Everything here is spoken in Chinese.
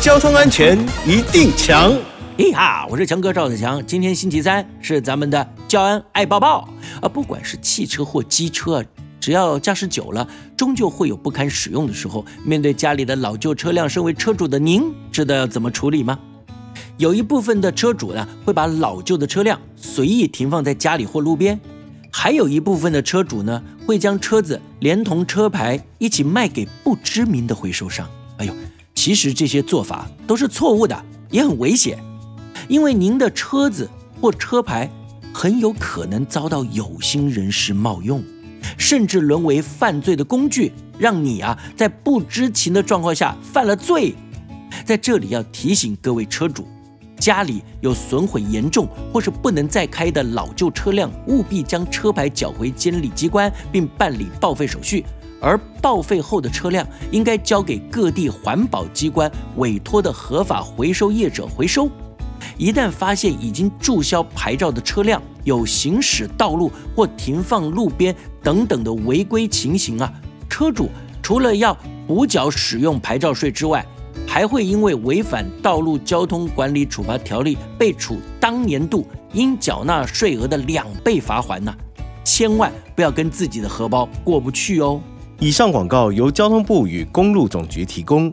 交通安全一定强。嘿哈，我是强哥赵子强。今天星期三是咱们的教安爱抱抱啊！不管是汽车或机车，只要驾驶久了，终究会有不堪使用的时候。面对家里的老旧车辆，身为车主的您，知道要怎么处理吗？有一部分的车主呢，会把老旧的车辆随意停放在家里或路边；还有一部分的车主呢，会将车子连同车牌一起卖给不知名的回收商。哎呦，其实这些做法都是错误的，也很危险。因为您的车子或车牌很有可能遭到有心人士冒用，甚至沦为犯罪的工具，让你啊在不知情的状况下犯了罪。在这里要提醒各位车主，家里有损毁严重或是不能再开的老旧车辆，务必将车牌缴回监理机关，并办理报废手续。而报废后的车辆应该交给各地环保机关委托的合法回收业者回收。一旦发现已经注销牌照的车辆有行驶道路或停放路边等等的违规情形啊，车主除了要补缴使用牌照税之外，还会因为违反道路交通管理处罚条例被处当年度应缴纳税额的两倍罚款呢。千万不要跟自己的荷包过不去哦。以上广告由交通部与公路总局提供。